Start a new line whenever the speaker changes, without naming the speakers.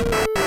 you